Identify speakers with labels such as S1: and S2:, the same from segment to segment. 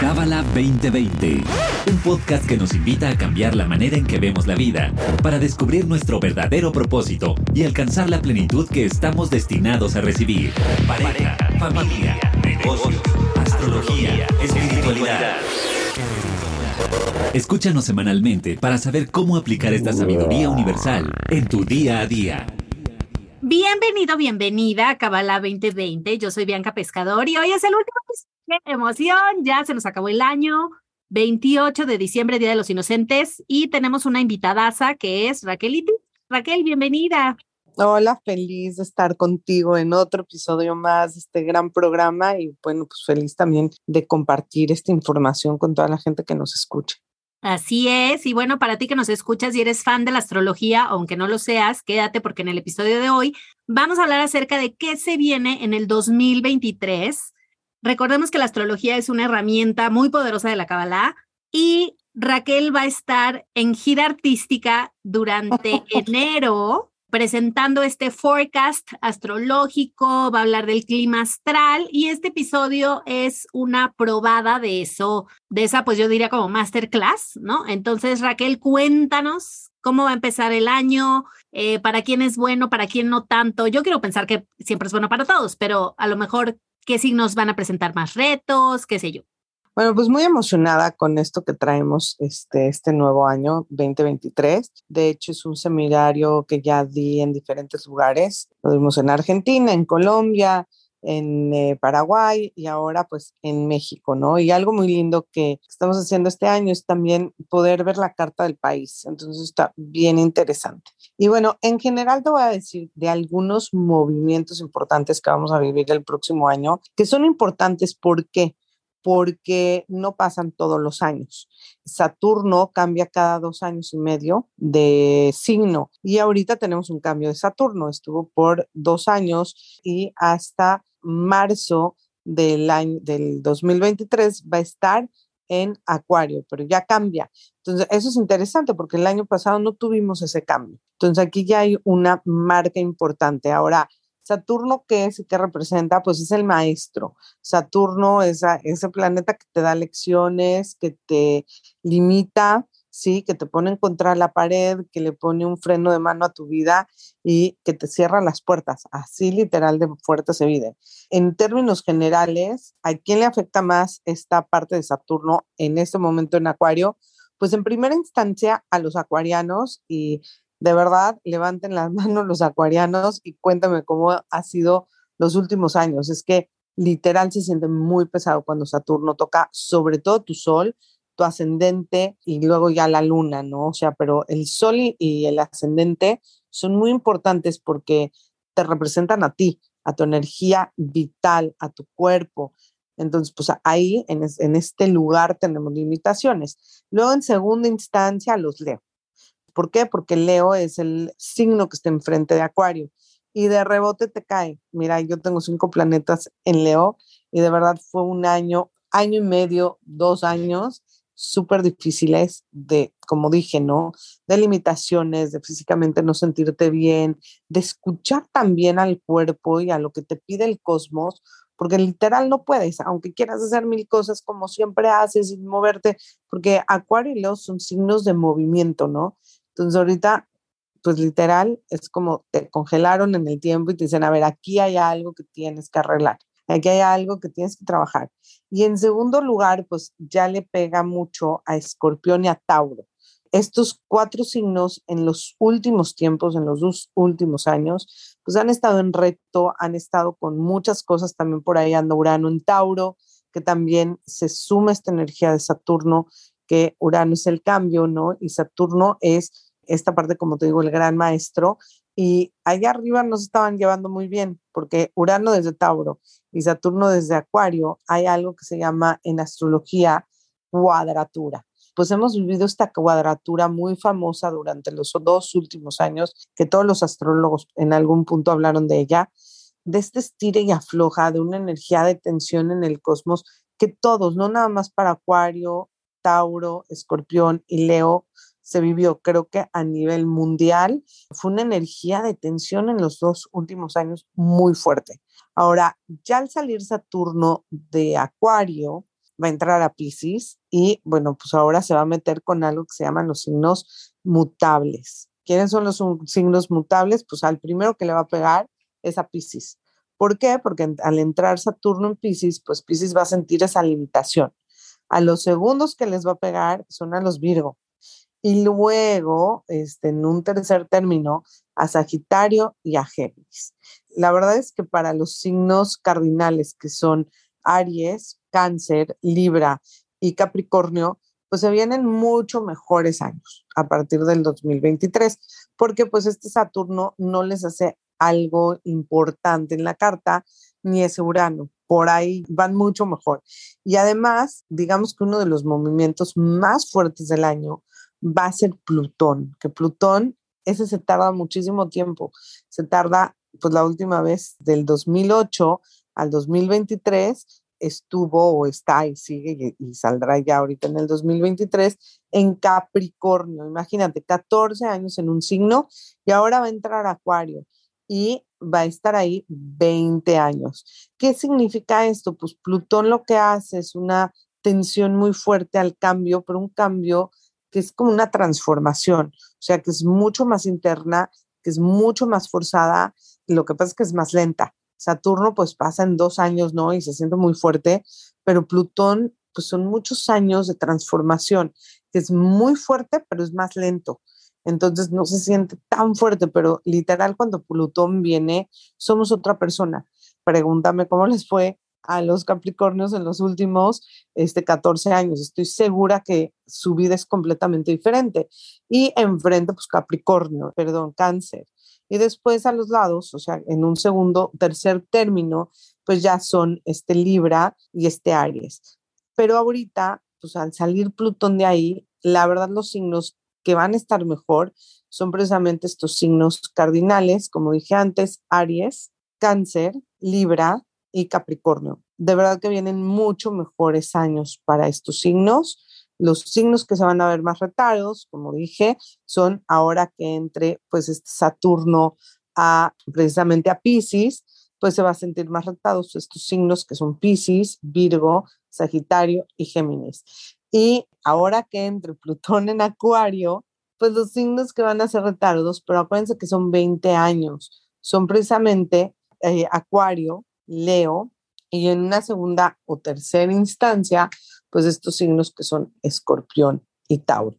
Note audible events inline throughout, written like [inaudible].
S1: Cábala 2020, un podcast que nos invita a cambiar la manera en que vemos la vida para descubrir nuestro verdadero propósito y alcanzar la plenitud que estamos destinados a recibir. Pareja, familia, negocios, astrología, espiritualidad. Escúchanos semanalmente para saber cómo aplicar esta sabiduría universal en tu día a día.
S2: Bienvenido, bienvenida a Cabala 2020. Yo soy Bianca Pescador y hoy es el último ¡Qué emoción! Ya se nos acabó el año. 28 de diciembre, Día de los Inocentes, y tenemos una invitadaza que es Raquel. Raquel, bienvenida.
S3: Hola, feliz de estar contigo en otro episodio más de este gran programa y bueno, pues feliz también de compartir esta información con toda la gente que nos escucha.
S2: Así es, y bueno, para ti que nos escuchas y eres fan de la astrología, aunque no lo seas, quédate porque en el episodio de hoy vamos a hablar acerca de qué se viene en el 2023 Recordemos que la astrología es una herramienta muy poderosa de la Kabbalah y Raquel va a estar en gira artística durante [laughs] enero presentando este forecast astrológico, va a hablar del clima astral y este episodio es una probada de eso, de esa pues yo diría como masterclass, ¿no? Entonces Raquel, cuéntanos cómo va a empezar el año, eh, para quién es bueno, para quién no tanto. Yo quiero pensar que siempre es bueno para todos, pero a lo mejor qué signos van a presentar más retos, qué sé yo.
S3: Bueno, pues muy emocionada con esto que traemos este, este nuevo año 2023. De hecho, es un seminario que ya di en diferentes lugares. Lo dimos en Argentina, en Colombia, en eh, Paraguay y ahora pues en México, ¿no? Y algo muy lindo que estamos haciendo este año es también poder ver la carta del país, entonces está bien interesante. Y bueno, en general te voy a decir de algunos movimientos importantes que vamos a vivir el próximo año, que son importantes porque porque no pasan todos los años. Saturno cambia cada dos años y medio de signo y ahorita tenemos un cambio de Saturno, estuvo por dos años y hasta marzo del año del 2023 va a estar en Acuario, pero ya cambia. Entonces, eso es interesante porque el año pasado no tuvimos ese cambio. Entonces, aquí ya hay una marca importante. Ahora, Saturno, ¿qué es y qué representa? Pues es el maestro. Saturno es ese planeta que te da lecciones, que te limita, ¿sí? Que te pone en contra la pared, que le pone un freno de mano a tu vida y que te cierra las puertas. Así literal de fuerte se vive. En términos generales, ¿a quién le afecta más esta parte de Saturno en este momento en Acuario? Pues en primera instancia a los acuarianos y de verdad levanten las [laughs] manos los acuarianos y cuéntame cómo ha sido los últimos años. Es que literal se siente muy pesado cuando Saturno toca sobre todo tu sol, tu ascendente y luego ya la luna, ¿no? O sea, pero el sol y, el ascendente son muy importantes porque te representan a ti, a tu energía vital, a tu cuerpo. Entonces, pues ahí, en, en este lugar, tenemos limitaciones. Luego, en segunda instancia, los leo. ¿Por qué? Porque Leo es el signo que está enfrente de Acuario y de rebote te cae. Mira, yo tengo cinco planetas en Leo y de verdad fue un año, año y medio, dos años súper difíciles de, como dije, ¿no? De limitaciones, de físicamente no sentirte bien, de escuchar también al cuerpo y a lo que te pide el cosmos, porque literal no puedes, aunque quieras hacer mil cosas como siempre haces y moverte, porque Acuario y Leo son signos de movimiento, ¿no? Entonces ahorita, pues literal, es como te congelaron en el tiempo y te dicen, a ver, aquí hay algo que tienes que arreglar, aquí hay algo que tienes que trabajar. Y en segundo lugar, pues ya le pega mucho a Escorpión y a Tauro. Estos cuatro signos en los últimos tiempos, en los dos últimos años, pues han estado en reto, han estado con muchas cosas, también por ahí anda Urano en Tauro, que también se suma esta energía de Saturno, que Urano es el cambio, ¿no? Y Saturno es esta parte, como te digo, el gran maestro. Y allá arriba nos estaban llevando muy bien, porque Urano desde Tauro y Saturno desde Acuario, hay algo que se llama en astrología cuadratura. Pues hemos vivido esta cuadratura muy famosa durante los dos últimos años, que todos los astrólogos en algún punto hablaron de ella, de este estire y afloja, de una energía de tensión en el cosmos que todos, no nada más para Acuario, Tauro, Escorpión y Leo, se vivió, creo que a nivel mundial, fue una energía de tensión en los dos últimos años muy fuerte. Ahora, ya al salir Saturno de Acuario, va a entrar a Pisces y bueno, pues ahora se va a meter con algo que se llaman los signos mutables. ¿Quiénes son los signos mutables? Pues al primero que le va a pegar es a Pisces. ¿Por qué? Porque al entrar Saturno en Pisces, pues Pisces va a sentir esa limitación. A los segundos que les va a pegar son a los Virgo. Y luego, este, en un tercer término, a Sagitario y a Géminis. La verdad es que para los signos cardinales que son Aries, Cáncer, Libra y Capricornio, pues se vienen mucho mejores años a partir del 2023, porque pues este Saturno no les hace algo importante en la carta, ni ese Urano. Por ahí van mucho mejor. Y además, digamos que uno de los movimientos más fuertes del año va a ser Plutón, que Plutón, ese se tarda muchísimo tiempo. Se tarda, pues la última vez del 2008 al 2023 estuvo o está y sigue y, saldrá ya ahorita en el 2023 en Capricornio. Imagínate, 14 años en un signo y ahora va a entrar Acuario y va a estar ahí 20 años. ¿Qué significa esto? Pues Plutón lo que hace es una tensión muy fuerte al cambio, pero un cambio que es como una transformación, o sea, que es mucho más interna, que es mucho más forzada, lo que pasa es que es más lenta. Saturno pues pasa en dos años, ¿no? Y se siente muy fuerte, pero Plutón pues son muchos años de transformación, que es muy fuerte, pero es más lento. Entonces no se siente tan fuerte, pero literal cuando Plutón viene, somos otra persona. Pregúntame cómo les fue a los Capricornios en los últimos este, 14 años. Estoy segura que su vida es completamente diferente. Y enfrente, pues Capricornio, perdón, cáncer. Y después a los lados, o sea, en un segundo, tercer término, pues ya son este Libra y este Aries. Pero ahorita, pues al salir Plutón de ahí, la verdad los signos que van a estar mejor son precisamente estos signos cardinales, como dije antes, Aries, Cáncer, Libra y Capricornio. De verdad que vienen mucho mejores años para estos signos. Los signos que se van a ver más retados, como dije, son ahora que entre pues este Saturno a precisamente a Pisces, pues se va a sentir más retados estos signos que son Pisces, Virgo, Sagitario y Géminis. Y ahora que entre Plutón en Acuario, pues los signos que van a ser retardos, pero acuérdense que son 20 años, son precisamente eh, Acuario, Leo, y en una segunda o tercera instancia, pues estos signos que son escorpión y tauro.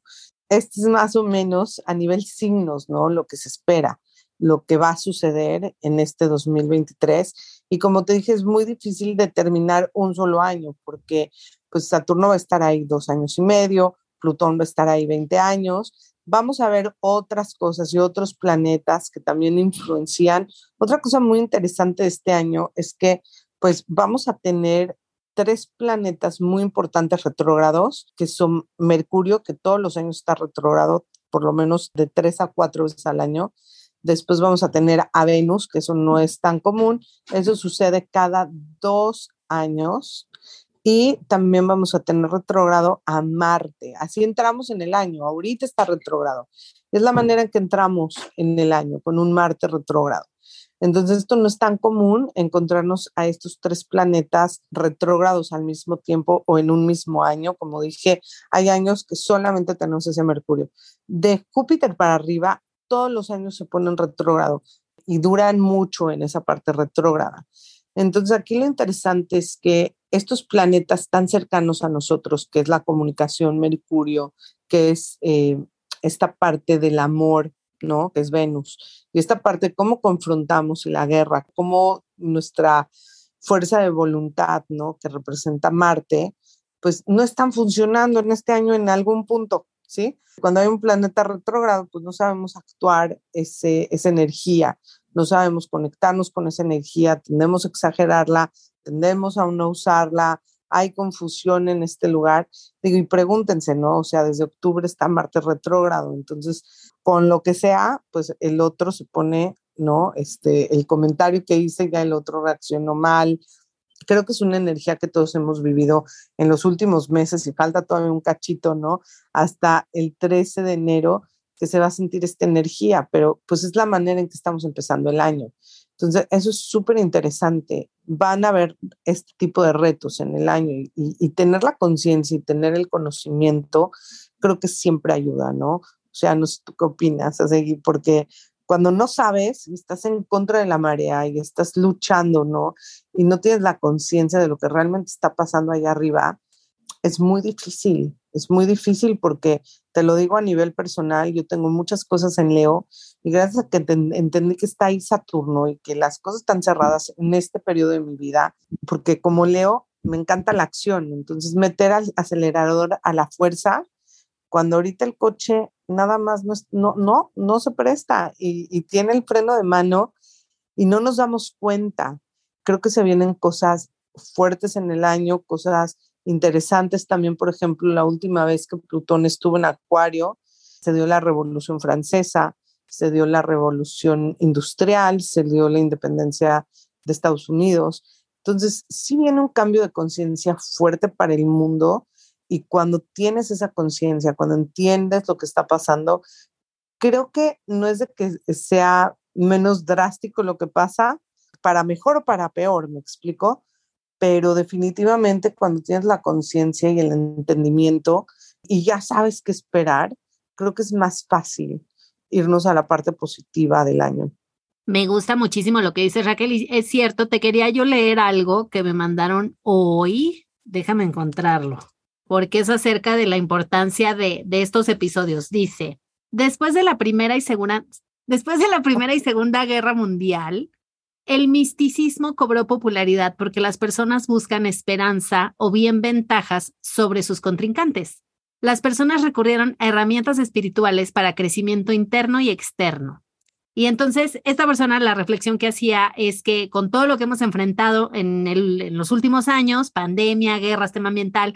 S3: Este es más o menos a nivel signos, ¿no? Lo que se espera, lo que va a suceder en este 2023. Y como te dije, es muy difícil determinar un solo año, porque pues Saturno va a estar ahí dos años y medio, Plutón va a estar ahí 20 años. Vamos a ver otras cosas y otros planetas que también influencian. Otra cosa muy interesante de este año es que pues vamos a tener tres planetas muy importantes retrógrados, que son Mercurio, que todos los años está retrógrado, por lo menos de tres a cuatro veces al año. Después vamos a tener a Venus, que eso no es tan común. Eso sucede cada dos años. Y también vamos a tener retrógrado a Marte. Así entramos en el año. Ahorita está retrógrado. Es la manera en que entramos en el año, con un Marte retrógrado. Entonces, esto no es tan común encontrarnos a estos tres planetas retrógrados al mismo tiempo o en un mismo año. Como dije, hay años que solamente tenemos ese Mercurio. De Júpiter para arriba, todos los años se ponen retrógrado y duran mucho en esa parte retrógrada. Entonces, aquí lo interesante es que estos planetas tan cercanos a nosotros, que es la comunicación, Mercurio, que es eh, esta parte del amor, ¿no? Que es Venus. Y esta parte, cómo confrontamos la guerra, cómo nuestra fuerza de voluntad, ¿no? Que representa Marte, pues no están funcionando en este año en algún punto, ¿sí? Cuando hay un planeta retrógrado, pues no sabemos actuar ese, esa energía, no sabemos conectarnos con esa energía, tendemos a exagerarla, tendemos a no usarla, hay confusión en este lugar. Digo, y pregúntense, ¿no? O sea, desde octubre está Marte retrógrado, entonces con lo que sea, pues el otro se pone, ¿no? Este, el comentario que hice, ya el otro reaccionó mal. Creo que es una energía que todos hemos vivido en los últimos meses y falta todavía un cachito, ¿no? Hasta el 13 de enero que se va a sentir esta energía, pero pues es la manera en que estamos empezando el año. Entonces, eso es súper interesante. Van a haber este tipo de retos en el año y, tener la conciencia y tener el conocimiento, creo que siempre ayuda, ¿no? O sea, no sé tú qué opinas, porque cuando no sabes y estás en contra de la marea y estás luchando, ¿no? Y no tienes la conciencia de lo que realmente está pasando allá arriba, es muy difícil, es muy difícil porque te lo digo a nivel personal, yo tengo muchas cosas en Leo y gracias a que entendí que está ahí Saturno y que las cosas están cerradas en este periodo de mi vida, porque como Leo me encanta la acción, entonces meter al acelerador a la fuerza, cuando ahorita el coche nada más no, no, no, no se presta y, y tiene el freno de mano y no nos damos cuenta. Creo que se vienen cosas fuertes en el año, cosas interesantes también, por ejemplo, la última vez que Plutón estuvo en Acuario, se dio la Revolución Francesa, se dio la Revolución Industrial, se dio la independencia de Estados Unidos. Entonces, sí viene un cambio de conciencia fuerte para el mundo y cuando tienes esa conciencia, cuando entiendes lo que está pasando, creo que no es de que sea menos drástico lo que pasa, para mejor o para peor, me explico, pero definitivamente cuando tienes la conciencia y el entendimiento y ya sabes qué esperar, creo que es más fácil irnos a la parte positiva del año.
S2: Me gusta muchísimo lo que dice Raquel y es cierto, te quería yo leer algo que me mandaron hoy, déjame encontrarlo porque es acerca de la importancia de, de estos episodios. Dice, después de la primera y segunda, después de la primera y segunda guerra mundial, el misticismo cobró popularidad porque las personas buscan esperanza o bien ventajas sobre sus contrincantes. Las personas recurrieron a herramientas espirituales para crecimiento interno y externo. Y entonces, esta persona, la reflexión que hacía es que con todo lo que hemos enfrentado en, los últimos años, pandemia, guerras, tema ambiental,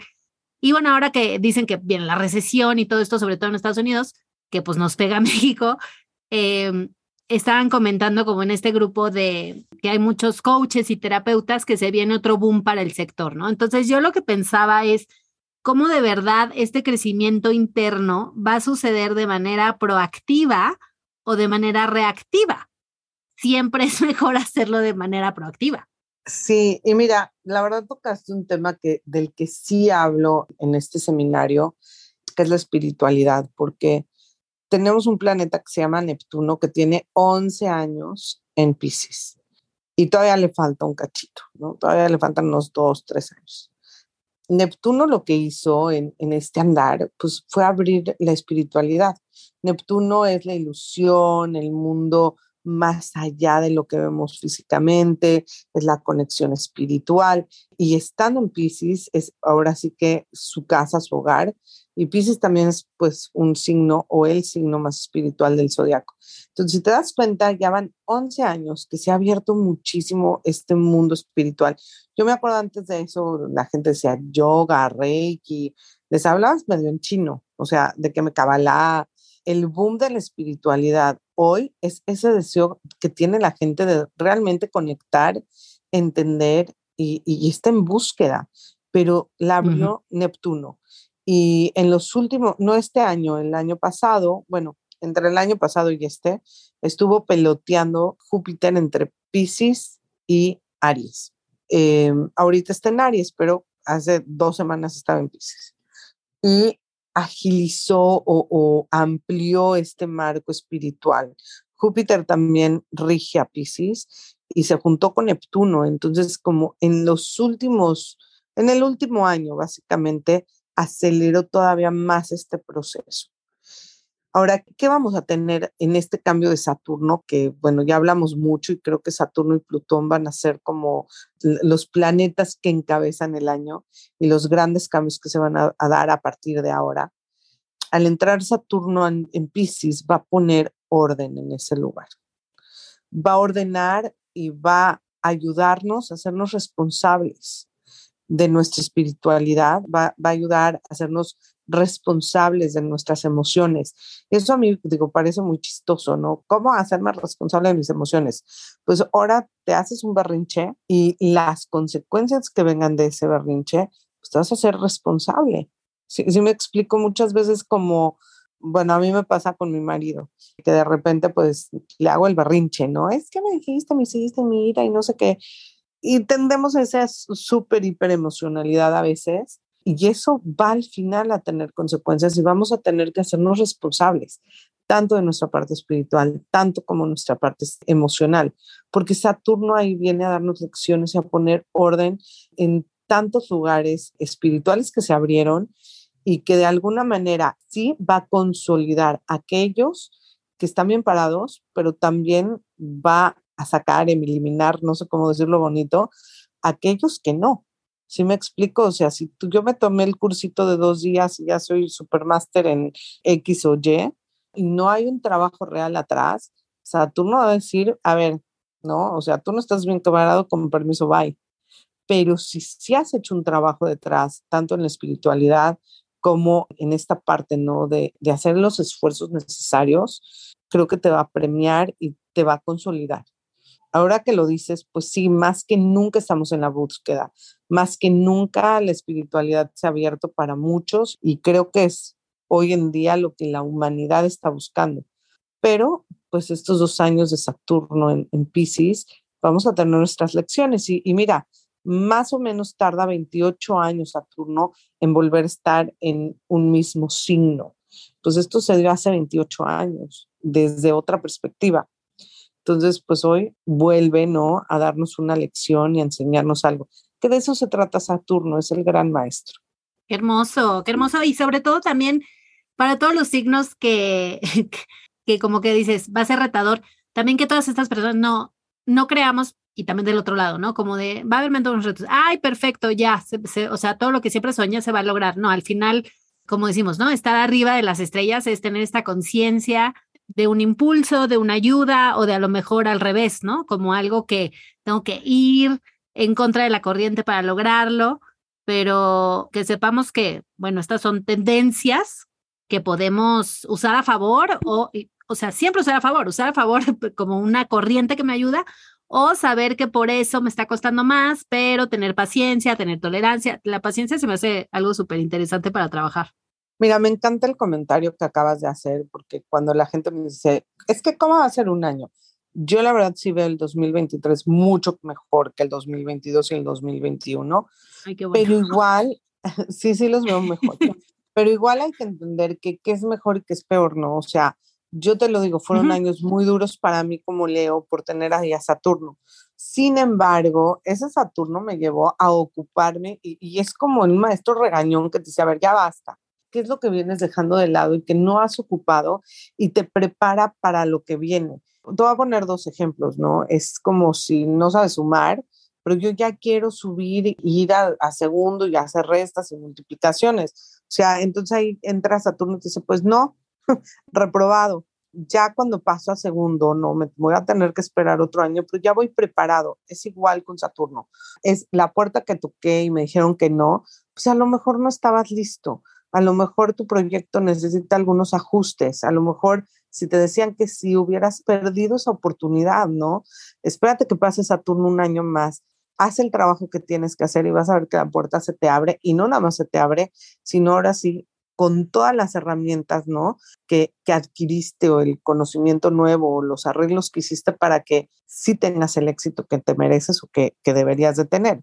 S2: y bueno, ahora que dicen que viene la recesión y todo esto, sobre todo en Estados Unidos, que pues nos pega a [laughs] México, em, estaban comentando como en este grupo de que hay muchos coaches y terapeutas que se viene otro boom para el sector, ¿no? Entonces yo lo que pensaba es cómo de verdad este crecimiento interno va a suceder de manera proactiva o de manera reactiva. Siempre [laughs] es mejor hacerlo de manera proactiva.
S3: Sí, y mira, la verdad tocaste un tema que, del que sí hablo en este seminario, que es la espiritualidad, porque tenemos un planeta que se llama Neptuno, que tiene 11 años en Pisces, y todavía le falta un cachito, ¿no? Todavía le faltan unos dos, tres años. Neptuno lo que hizo en, en este andar, pues fue abrir la espiritualidad. Neptuno es la ilusión, el mundo más allá de lo que vemos físicamente, es la conexión espiritual. Y estando en Pisces, es ahora sí que su casa, su hogar. Y Pisces también es pues un signo o el signo más espiritual del zodiaco. Entonces, si te das cuenta, ya van 11 años que se ha abierto muchísimo este mundo espiritual. Yo me acuerdo antes de eso, la gente decía yoga, reiki, les hablabas medio en chino, o sea, de que me cabalá, el boom de la espiritualidad hoy es ese deseo que tiene la gente de realmente conectar, entender y, está en búsqueda, pero la abrió Neptuno. Y en los últimos, no este año, el año pasado, bueno, entre el año pasado y este, estuvo peloteando Júpiter entre Pisces y Aries. Em, ahorita está en Aries, pero hace dos semanas estaba en Pisces. Y agilizó o, amplió este marco espiritual. Júpiter también rige a Pisces y se juntó con Neptuno. Entonces, como en los últimos, en el último año, básicamente, aceleró todavía más este proceso. Ahora, ¿qué vamos a tener en este cambio de Saturno? Que, bueno, ya hablamos mucho y creo que Saturno y Plutón van a ser como los planetas que encabezan el año y los grandes cambios que se van a, dar a partir de ahora. Al entrar Saturno en, en Pisces, va a poner orden en ese lugar. Va a ordenar y va a ayudarnos a hacernos responsables de nuestra espiritualidad, va, va a ayudar a hacernos responsables de nuestras emociones. Eso a mí, digo, parece muy chistoso, ¿no? ¿Cómo hacerme responsable de mis emociones? Pues ahora te haces un berrinche y las consecuencias que vengan de ese berrinche, pues te vas a ser responsable. Si me explico muchas veces como bueno, a mí me pasa con mi marido, que de repente pues le hago el berrinche, ¿no? Es que me dijiste, me hiciste, mira, y no sé qué. Y tendemos a esa súper hiper emocionalidad a veces, y eso va al final a tener consecuencias y vamos a tener que hacernos responsables, tanto de nuestra parte espiritual, tanto como nuestra parte emocional, porque Saturno ahí viene a darnos lecciones y a poner orden en tantos lugares espirituales que se abrieron y que de alguna manera sí va a consolidar aquellos que están bien parados, pero también va a sacar, eliminar, no sé cómo decirlo bonito, aquellos que no. ¿Sí me explico? O sea, si tú, yo me tomé el cursito de dos días y ya soy supermáster en X o Y y no hay un trabajo real atrás, Saturno va a decir, a ver, no, o sea, tú no estás bien camarado, con permiso, bye pero si, si has hecho un trabajo detrás, tanto en la espiritualidad como en esta parte, ¿no? De, de hacer los esfuerzos necesarios, creo que te va a premiar y te va a consolidar. Ahora que lo dices, pues sí, más que nunca estamos en la búsqueda, más que nunca la espiritualidad se ha abierto para muchos y creo que es hoy en día lo que la humanidad está buscando. Pero pues estos dos años de Saturno en, en Pisces, vamos a tener nuestras lecciones y, y mira, más o menos tarda 28 años Saturno en volver a estar en un mismo signo. Pues esto se dio hace 28 años, desde otra perspectiva. Entonces, pues hoy vuelve, ¿no? A darnos una lección y a enseñarnos algo. Que de eso se trata Saturno, es el gran maestro.
S2: Qué hermoso, qué hermoso. Y sobre todo también para todos los signos que, [laughs] que como que dices, va a ser retador, también que todas estas personas no, no creamos y también del otro lado, ¿no? Como de, va a haber unos retos, ay, perfecto, ya, o sea, todo lo que siempre sueña se va a lograr, ¿no? Al final, como decimos, ¿no? Estar arriba de las estrellas es tener esta conciencia de un impulso, de una ayuda o de a lo mejor al revés, ¿no? Como algo que tengo que ir en contra de la corriente para lograrlo, pero que sepamos que, bueno, estas son tendencias que podemos usar a favor o, o sea, siempre usar a favor, usar a favor [laughs] como una corriente que me ayuda o saber que por eso me está costando más, pero tener paciencia, tener tolerancia. La paciencia se me hace algo súper interesante para trabajar.
S3: Mira, me encanta el comentario que acabas de hacer, porque cuando la gente me dice, es que ¿cómo va a ser un año? Yo la verdad sí veo el 2023 mucho mejor que el 2022 y el 2021, Ay, qué bueno. pero igual, [laughs] sí, sí los veo mejor, pero igual hay que entender que qué es mejor y qué es peor, ¿no? O sea, yo te lo digo, fueron años muy duros para mí como Leo por tener ahí a Saturno. Sin embargo, ese Saturno me llevó a ocuparme y, es como un maestro regañón que te dice, a ver, ya basta. ¿Qué es lo que vienes dejando de lado y que no has ocupado y te prepara para lo que viene? Te voy a poner dos ejemplos, ¿no? Es como si no sabes sumar, pero yo ya quiero subir y ir a, a segundo y hacer restas y multiplicaciones. O sea, entonces ahí entra Saturno y te dice, pues no, [laughs] reprobado. Ya cuando paso a segundo, no, me voy a tener que esperar otro año, pero ya voy preparado. Es igual con Saturno. Es la puerta que toqué y me dijeron que no, pues a lo mejor no estabas listo. A lo mejor tu proyecto necesita algunos ajustes. A lo mejor si te decían que si hubieras perdido esa oportunidad, ¿no? Espérate que pase Saturno un año más haz el trabajo que tienes que hacer y vas a ver que la puerta se te abre y no nada más se te abre, sino ahora sí con todas las herramientas, ¿no? Que, que adquiriste o el conocimiento nuevo o los arreglos que hiciste para que sí tengas el éxito que te mereces o que, que deberías de tener.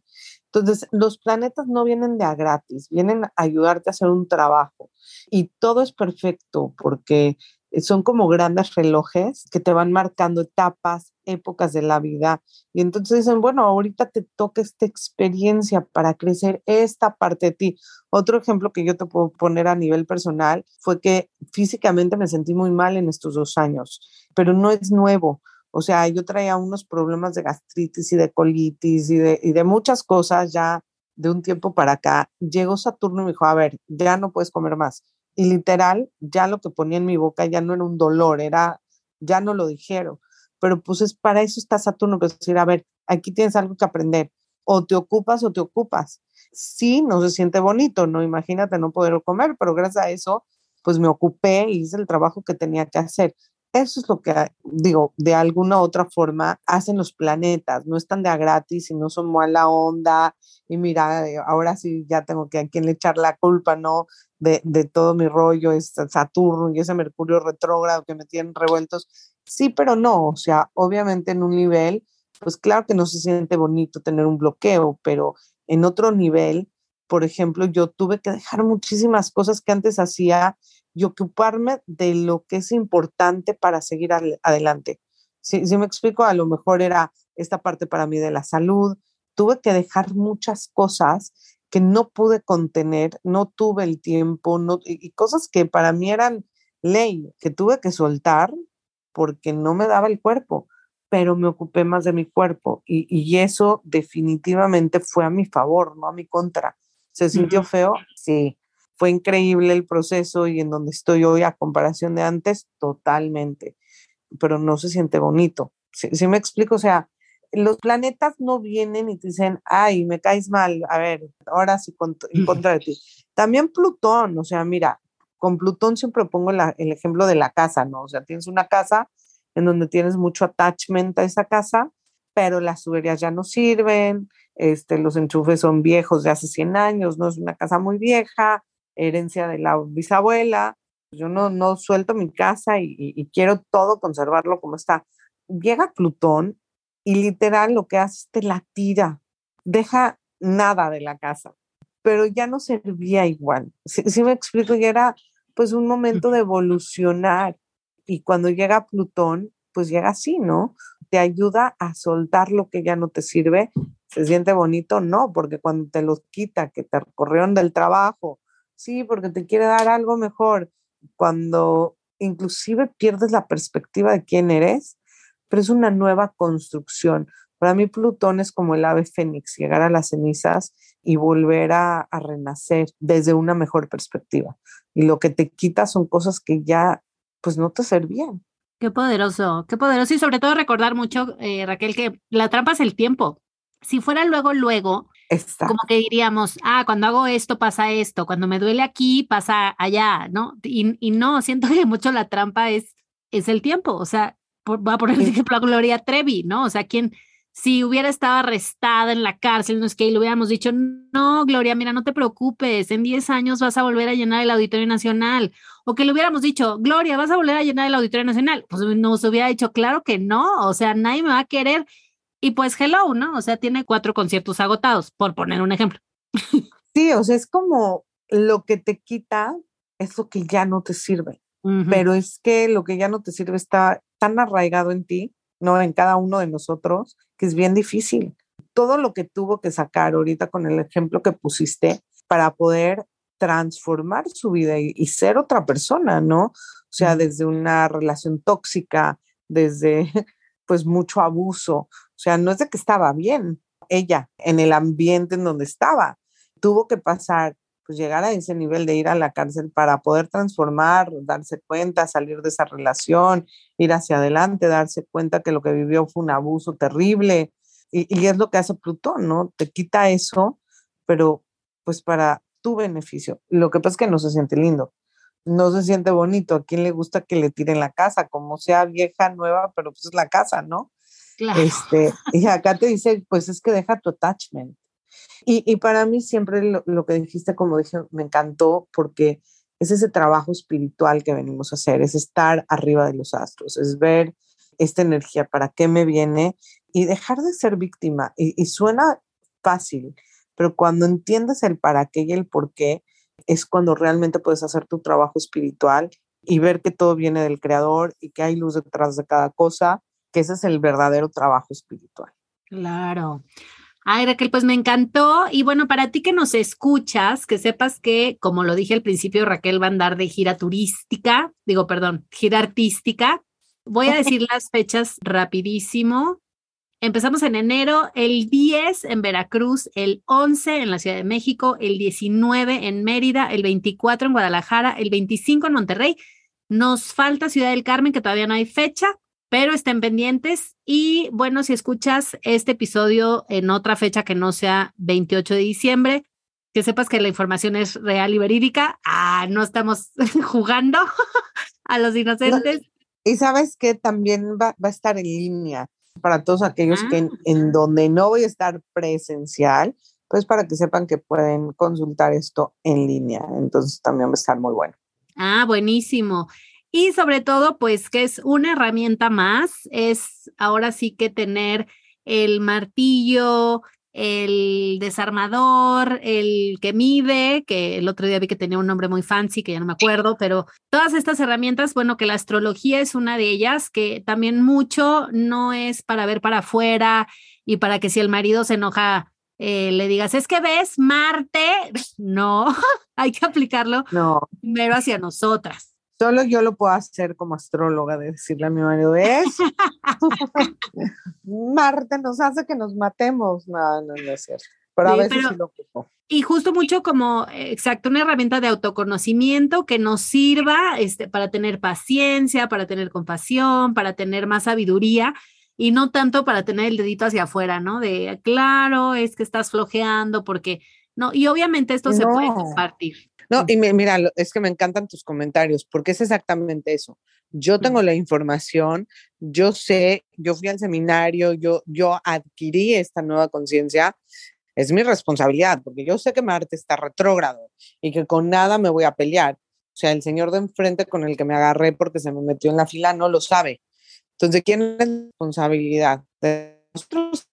S3: Entonces, los planetas no vienen de a gratis, vienen a ayudarte a hacer un trabajo y todo es perfecto porque son como grandes relojes que te van marcando etapas, épocas de la vida. Y entonces dicen, bueno, ahorita te toca esta experiencia para crecer esta parte de ti. Otro ejemplo que yo te puedo poner a nivel personal fue que físicamente me sentí muy mal en estos dos años, pero no es nuevo. O sea, yo traía unos problemas de gastritis y de colitis y de, muchas cosas ya de un tiempo para acá. Llegó Saturno y me dijo, a ver, ya no puedes comer más y literal, ya lo que ponía en mi boca ya no era un dolor, era, ya no lo dijeron. Pero pues es para eso está Saturno, que es decir, a ver, aquí tienes algo que aprender. O te ocupas o te ocupas. Sí, no se siente bonito, ¿no? Imagínate no poder comer, pero gracias a eso, pues me ocupé y hice el trabajo que tenía que hacer. Eso es lo que, digo, de alguna u otra forma hacen los planetas, no están de a gratis y no son mala onda. Y mira, eh, ahora sí ya tengo que a quien le echar la culpa, ¿no? De, de todo mi rollo, es Saturno y ese Mercurio retrógrado que me tienen revueltos. Sí, pero no, o sea, obviamente en un nivel, pues claro que no se siente bonito tener un bloqueo, pero en otro nivel, por ejemplo, yo tuve que dejar muchísimas cosas que antes hacía y ocuparme de lo que es importante para seguir adelante. Si, me explico, a lo mejor era esta parte para mí de la salud. Tuve que dejar muchas cosas que no pude contener, no tuve el tiempo, no, y, cosas que para mí eran ley, que tuve que soltar porque no me daba el cuerpo, pero me ocupé más de mi cuerpo y, y eso definitivamente fue a mi favor, no a mi contra. ¿Se sintió feo? Sí, fue increíble el proceso y en donde estoy hoy a comparación de antes, totalmente, pero no se siente bonito. Si, me explico, o sea, los planetas no vienen y te dicen, ay, me caes mal, a ver, ahora sí en [laughs] contra de ti. También Plutón, o sea, mira, con Plutón siempre pongo el ejemplo de la casa, ¿no? O sea, tienes una casa en donde tienes mucho attachment a esa casa, pero las tuberías ya no sirven, este, los enchufes son viejos de hace 100 años, no es una casa muy vieja, herencia de la bisabuela. Yo no, no suelto mi casa y, quiero todo conservarlo como está. Llega Plutón y literal lo que hace es te la tira, deja nada de la casa, pero ya no servía igual. Si, me explico, ya era pues un momento de evolucionar y cuando llega Plutón, pues llega así, ¿no? Te ayuda a soltar lo que ya no te sirve. ¿Se siente bonito? No, porque cuando te lo quita, que te corrieron del trabajo, sí, porque te quiere dar algo mejor. Cuando inclusive pierdes la perspectiva de quién eres, pero es una nueva construcción. Para mí Plutón es como el ave fénix, llegar a las cenizas y volver a, a, renacer desde una mejor perspectiva. Y lo que te quita son cosas que ya pues no te servían.
S2: Qué poderoso, qué poderoso. Y sobre todo recordar mucho, eh, Raquel, que la trampa es el tiempo. Si fuera luego, luego, como que diríamos, ah, cuando hago esto pasa esto, cuando me duele aquí pasa allá, ¿no? Y, y no, siento que mucho la trampa es, es el tiempo, o sea, voy a poner el ejemplo a Gloria Trevi, ¿no? O sea, quien, si hubiera estado arrestada en la cárcel, no es que le hubiéramos dicho, no, Gloria, mira, no te preocupes, en 10 años vas a volver a llenar el Auditorio Nacional. O que le hubiéramos dicho, Gloria, vas a volver a llenar el Auditorio Nacional. Pues nos hubiera dicho, claro que no, o sea, nadie me va a querer y pues hello, ¿no? O sea, tiene cuatro conciertos agotados, por poner un ejemplo. [laughs]
S3: Sí, o sea, es como lo que te quita es lo que ya no te sirve. Pero es que lo que ya no te sirve está tan arraigado en ti, ¿no? En cada uno de nosotros, que es bien difícil. Todo lo que tuvo que sacar ahorita con el ejemplo que pusiste para poder transformar su vida y, y ser otra persona, ¿no? O sea, desde una relación tóxica, desde [laughs] pues mucho abuso, o sea, no es de que estaba bien ella en el ambiente en donde estaba. Tuvo que pasar, pues llegar a ese nivel de ir a la cárcel para poder transformar, darse cuenta, salir de esa relación, ir hacia adelante, darse cuenta que lo que vivió fue un abuso terrible. Y, es lo que hace Plutón, ¿no? Te quita eso, pero pues para tu beneficio. Lo que pasa es que no se siente lindo no se siente bonito. ¿A quién le gusta que le tiren la casa? Como sea vieja, nueva, pero pues es la casa, ¿no? Este, y acá te dice, pues es que deja tu attachment. Y, y para mí siempre lo, que dijiste, como dije, me encantó porque es ese trabajo espiritual que venimos a hacer, es estar arriba de los astros, es ver esta energía, para qué me viene y dejar de ser víctima. Y, y suena fácil, pero cuando entiendes el para qué y el por qué, es cuando realmente puedes hacer tu trabajo espiritual y ver que todo viene del creador y que hay luz detrás de cada cosa que ese es el verdadero trabajo espiritual.
S2: Claro. Ay, Raquel, pues me encantó. Y bueno, para ti que nos escuchas, que sepas que, como lo dije al principio, Raquel va a andar de gira turística, digo, perdón, gira artística. Voy a decir [laughs] las fechas rapidísimo. Empezamos en enero, el 10 en Veracruz, el 11 en la Ciudad de México, el 19 en Mérida, el 24 en Guadalajara, el 25 en Monterrey. Nos falta Ciudad del Carmen, que todavía no hay fecha, pero estén pendientes y bueno, si escuchas este episodio en otra fecha que no sea 28 de diciembre, que sepas que la información es real y verídica. Ah, no estamos [laughs] jugando a los inocentes.
S3: Y sabes que también va, va, a estar en línea para todos aquellos que en,
S2: Ah.
S3: en donde no voy a estar presencial, pues para que sepan que pueden consultar esto en línea. Entonces también va a estar muy bueno.
S2: Ah, buenísimo. Y sobre todo, pues que es una herramienta más, es ahora sí que tener el martillo, el desarmador, el que mide, que el otro día vi que tenía un nombre muy fancy, que ya no me acuerdo, pero todas estas herramientas, bueno, que la astrología es una de ellas, que también mucho no es para ver para afuera y para que si el marido se enoja, eh, le digas, es que ves Marte, [laughs] no, [laughs] hay que aplicarlo
S3: No,
S2: primero hacia nosotras.
S3: Solo yo lo puedo hacer como astróloga, de decirle a mi marido, es [laughs] Marte nos hace que nos matemos. No, no, no es cierto. Pero a
S2: Sí,
S3: veces
S2: pero-
S3: sí lo ocupo.
S2: Y justo mucho como, exacto, una herramienta de autoconocimiento que nos sirva este, para tener paciencia, para tener compasión, para tener más sabiduría y no tanto para tener el dedito hacia afuera, ¿no? De, claro, es que estás flojeando porque, no, y obviamente esto se puede compartir.
S3: No, y me- mira, es que me encantan tus comentarios, porque es exactamente eso. Yo tengo la información, yo sé, yo fui al seminario, yo, yo adquirí esta nueva conciencia, es mi responsabilidad, porque yo sé que Marte está retrógrado y que con nada me voy a pelear. O sea, el señor de enfrente con el que me agarré porque se me metió en la fila no lo sabe. Entonces, ¿quién es la responsabilidad? De nosotros.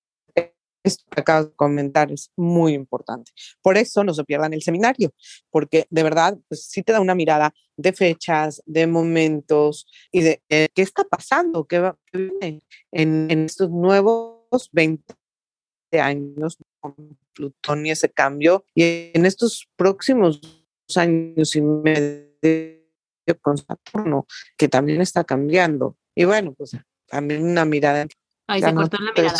S3: Esto que acabas de comentar es muy importante. Por eso no se pierdan el seminario, porque de verdad, pues sí te da una mirada de fechas, de momentos y de eh, qué está pasando, qué, va, en, en estos nuevos 20 años con Plutón y ese cambio, y en estos próximos años y medio con Saturno, que también está cambiando. Y bueno, pues también una mirada
S2: Ahí se
S3: no
S2: cortó la mirada.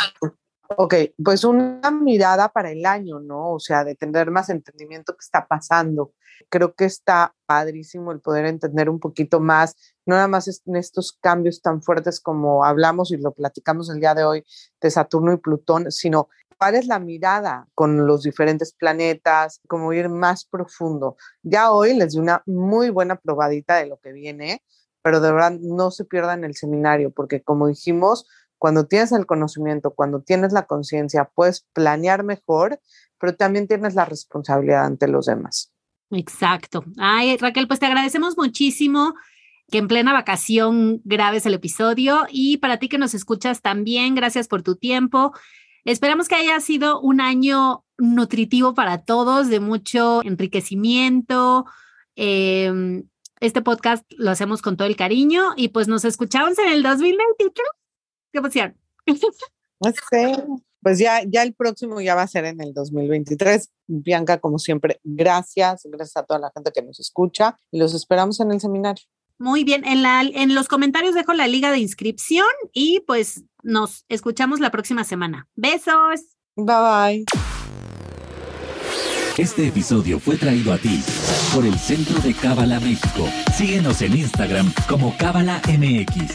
S3: Ok, pues una mirada para el año, ¿no? O sea, de tener más entendimiento qué está pasando. Creo que está padrísimo el poder entender un poquito más, no nada más en estos cambios tan fuertes como hablamos y lo platicamos el día de hoy de Saturno y Plutón, sino cuál es la mirada con los diferentes planetas, como ir más profundo. Ya hoy les di una muy buena probadita de lo que viene, pero de verdad no se pierdan el seminario, porque como dijimos, cuando tienes el conocimiento, cuando tienes la conciencia, puedes planear mejor, pero también tienes la responsabilidad ante los demás.
S2: Exacto. Ay, Raquel, pues te agradecemos muchísimo que en plena vacación grabes el episodio y para ti que nos escuchas también, gracias por tu tiempo. Esperamos que haya sido un año nutritivo para todos, de mucho enriquecimiento. Eh, este podcast lo hacemos con todo el cariño y pues nos escuchamos en el 2023. ¿Qué emoción?
S3: Pues ya, ya el próximo ya va a ser en el 2023. Bianca, como siempre, gracias. Gracias a toda la gente que nos escucha y los esperamos en el seminario.
S2: Muy bien, en, la, en los comentarios dejo la liga de inscripción y pues nos escuchamos la próxima semana. Besos.
S3: Bye bye.
S1: Este episodio fue traído a ti por el Centro de Cábala México. Síguenos en Instagram como Cábala MX.